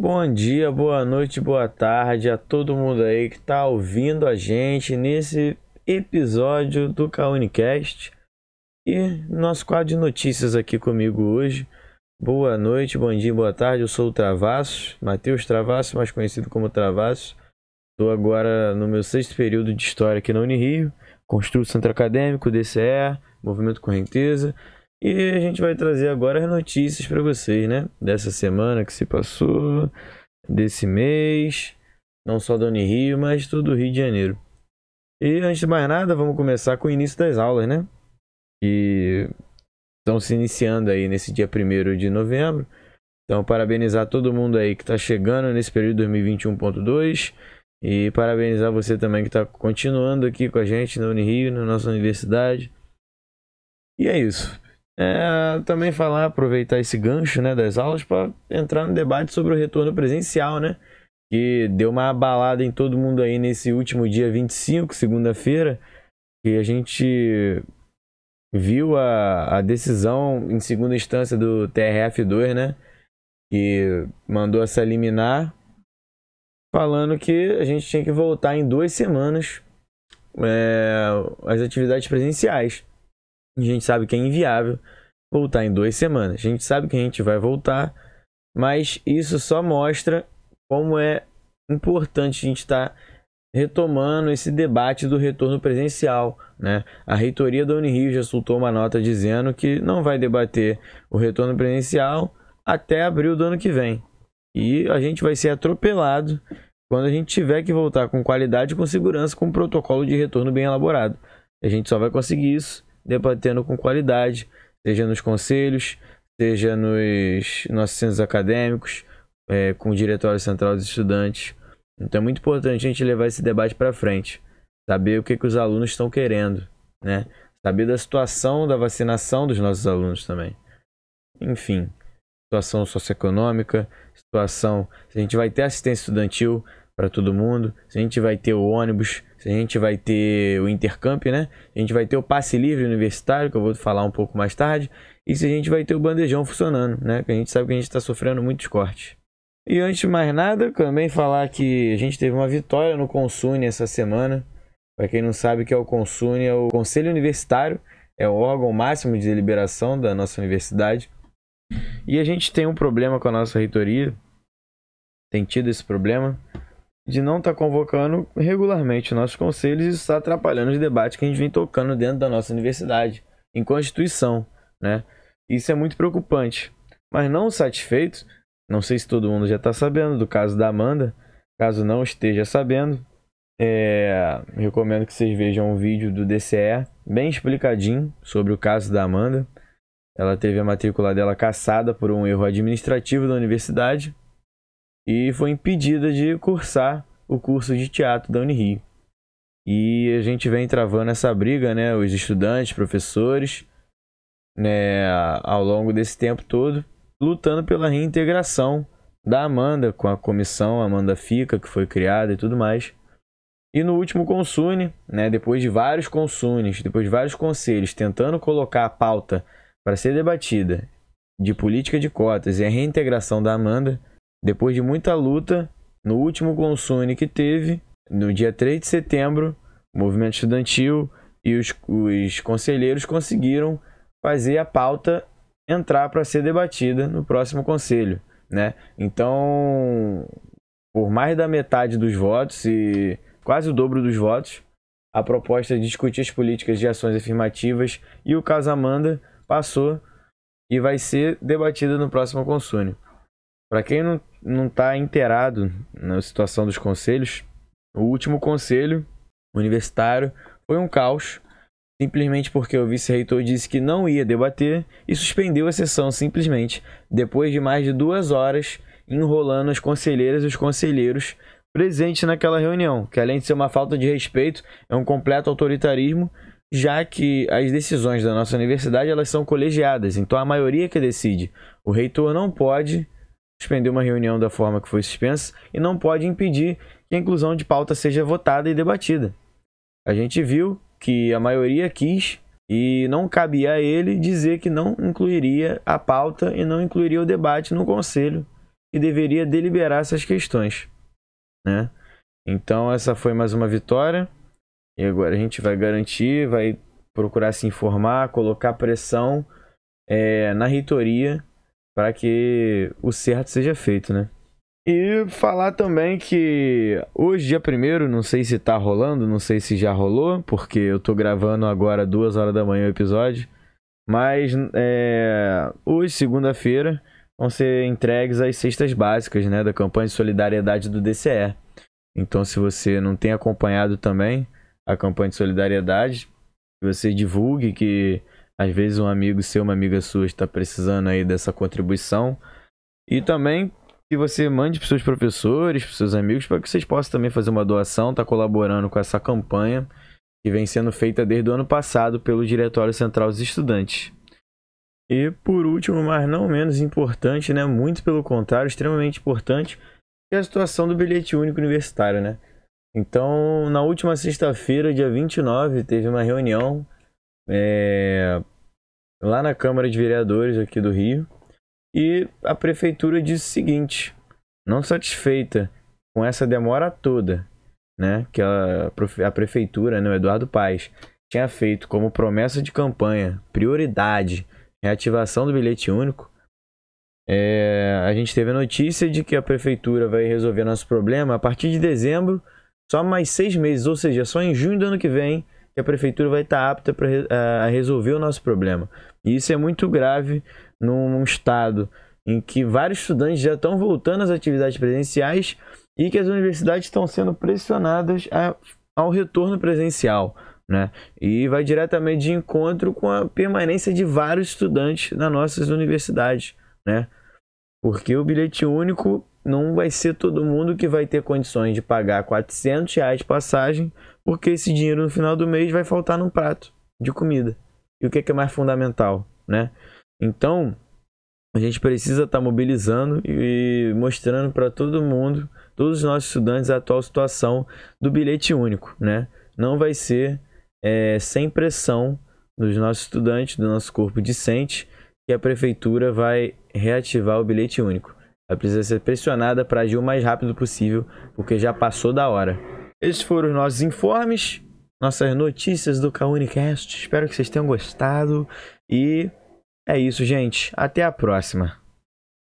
Bom dia, boa noite, boa tarde a todo mundo aí que está ouvindo a gente nesse episódio do Kaunicast e nosso quadro de notícias aqui comigo hoje. Boa noite, bom dia, boa tarde. Eu sou o Travassos, Matheus Travassos, mais conhecido como Travassos. Estou agora no meu sexto período de História aqui na Unirio, Construto Centro Acadêmico, DCE, Movimento Correnteza. E a gente vai trazer agora as notícias para vocês, né? Dessa semana que se passou, desse mês, não só da Unirio, mas todo o Rio de Janeiro. E antes de mais nada, vamos começar com o início das aulas, né? Que estão se iniciando aí nesse dia 1 de novembro. Então, parabenizar todo mundo aí que está chegando nesse período 2021.2 e parabenizar você também que está continuando aqui com a gente na Unirio, na nossa universidade. E é isso. É, também falar, aproveitar esse gancho né, das aulas para entrar no debate sobre o retorno presencial, né? Que deu uma abalada em todo mundo aí nesse último dia 25, segunda-feira, que a gente viu a, a decisão em segunda instância do TRF2, né? Que mandou essa liminar, falando que a gente tinha que voltar em duas semanas é, as atividades presenciais. A gente sabe que é inviável voltar em duas semanas. A gente sabe que a gente vai voltar, mas isso só mostra como é importante a gente estar tá retomando esse debate do retorno presencial. Né? A reitoria da Unirio já soltou uma nota dizendo que não vai debater o retorno presencial até abril do ano que vem. E a gente vai ser atropelado quando a gente tiver que voltar com qualidade com segurança com um protocolo de retorno bem elaborado. A gente só vai conseguir isso debatendo com qualidade, seja nos conselhos, seja nos nossos centros acadêmicos, é, com o Diretório Central dos Estudantes. Então é muito importante a gente levar esse debate para frente, saber o que, que os alunos estão querendo, né? saber da situação da vacinação dos nossos alunos também. Enfim, situação socioeconômica, situação se a gente vai ter assistência estudantil para todo mundo, se a gente vai ter o ônibus, se a gente vai ter o intercamp, né? A gente vai ter o passe livre universitário, que eu vou falar um pouco mais tarde, e se a gente vai ter o bandejão funcionando, né? Que a gente sabe que a gente está sofrendo muitos cortes. E antes de mais nada, também falar que a gente teve uma vitória no Consune essa semana. Para quem não sabe o que é o Consune, é o Conselho Universitário, é o órgão máximo de deliberação da nossa universidade. E a gente tem um problema com a nossa reitoria, tem tido esse problema de não estar tá convocando regularmente nossos conselhos e isso está atrapalhando os debates que a gente vem tocando dentro da nossa universidade, em Constituição, né? Isso é muito preocupante. Mas não satisfeito, não sei se todo mundo já está sabendo do caso da Amanda, caso não esteja sabendo, é, recomendo que vocês vejam um vídeo do DCE bem explicadinho sobre o caso da Amanda. Ela teve a matrícula dela caçada por um erro administrativo da universidade e foi impedida de cursar o curso de teatro da Unirio. E a gente vem travando essa briga, né, os estudantes, professores, né, ao longo desse tempo todo, lutando pela reintegração da Amanda com a comissão Amanda Fica, que foi criada e tudo mais. E no último consune, né, depois de vários consunes, depois de vários conselhos tentando colocar a pauta para ser debatida de política de cotas e a reintegração da Amanda, depois de muita luta, no último consune que teve, no dia 3 de setembro, o movimento estudantil e os, os conselheiros conseguiram fazer a pauta entrar para ser debatida no próximo conselho. Né? Então, por mais da metade dos votos e quase o dobro dos votos, a proposta de discutir as políticas de ações afirmativas e o caso Amanda passou e vai ser debatida no próximo consune. Para quem não não está inteirado na situação dos conselhos, o último conselho universitário foi um caos, simplesmente porque o vice-reitor disse que não ia debater e suspendeu a sessão simplesmente depois de mais de duas horas enrolando as conselheiras e os conselheiros presentes naquela reunião, que além de ser uma falta de respeito, é um completo autoritarismo, já que as decisões da nossa universidade elas são colegiadas, então a maioria que decide. O reitor não pode suspender uma reunião da forma que foi suspensa e não pode impedir que a inclusão de pauta seja votada e debatida. A gente viu que a maioria quis e não cabia a ele dizer que não incluiria a pauta e não incluiria o debate no conselho que deveria deliberar essas questões, né? Então essa foi mais uma vitória e agora a gente vai garantir, vai procurar se informar, colocar pressão é, na reitoria para que o certo seja feito, né? E falar também que hoje, dia primeiro, não sei se tá rolando, não sei se já rolou, porque eu tô gravando agora duas horas da manhã o episódio. Mas é, hoje, segunda-feira, vão ser entregues as cestas básicas né, da campanha de solidariedade do DCE. Então, se você não tem acompanhado também a campanha de solidariedade, você divulgue que às vezes um amigo seu, uma amiga sua está precisando aí dessa contribuição. E também que você mande para seus professores, para seus amigos, para que vocês possam também fazer uma doação, tá colaborando com essa campanha que vem sendo feita desde o ano passado pelo Diretório Central dos Estudantes. E por último, mas não menos importante, né, muito pelo contrário, extremamente importante, é a situação do bilhete único universitário, né? Então, na última sexta-feira, dia 29, teve uma reunião é, lá na Câmara de Vereadores aqui do Rio, e a prefeitura disse o seguinte: não satisfeita com essa demora toda, né, que a, a prefeitura, né, o Eduardo Paes, tinha feito como promessa de campanha, prioridade, reativação do bilhete único, é, a gente teve a notícia de que a prefeitura vai resolver nosso problema a partir de dezembro, só mais seis meses, ou seja, só em junho do ano que vem que a prefeitura vai estar apta para resolver o nosso problema. E isso é muito grave num estado em que vários estudantes já estão voltando às atividades presenciais e que as universidades estão sendo pressionadas a, ao retorno presencial. Né? E vai diretamente de encontro com a permanência de vários estudantes nas nossas universidades. Né? Porque o bilhete único não vai ser todo mundo que vai ter condições de pagar 400 reais de passagem, porque esse dinheiro no final do mês vai faltar num prato de comida. E o que é, mais fundamental, né? Então, a gente precisa estar tá mobilizando e mostrando para todo mundo, todos os nossos estudantes, a atual situação do bilhete único, né? Não vai ser é, sem pressão dos nossos estudantes, do nosso corpo discente, que a prefeitura vai reativar o bilhete único. Ela precisa ser pressionada para agir o mais rápido possível, porque já passou da hora. Esses foram os nossos informes, nossas notícias do Kaunicast. Espero que vocês tenham gostado e é isso, gente. Até a próxima.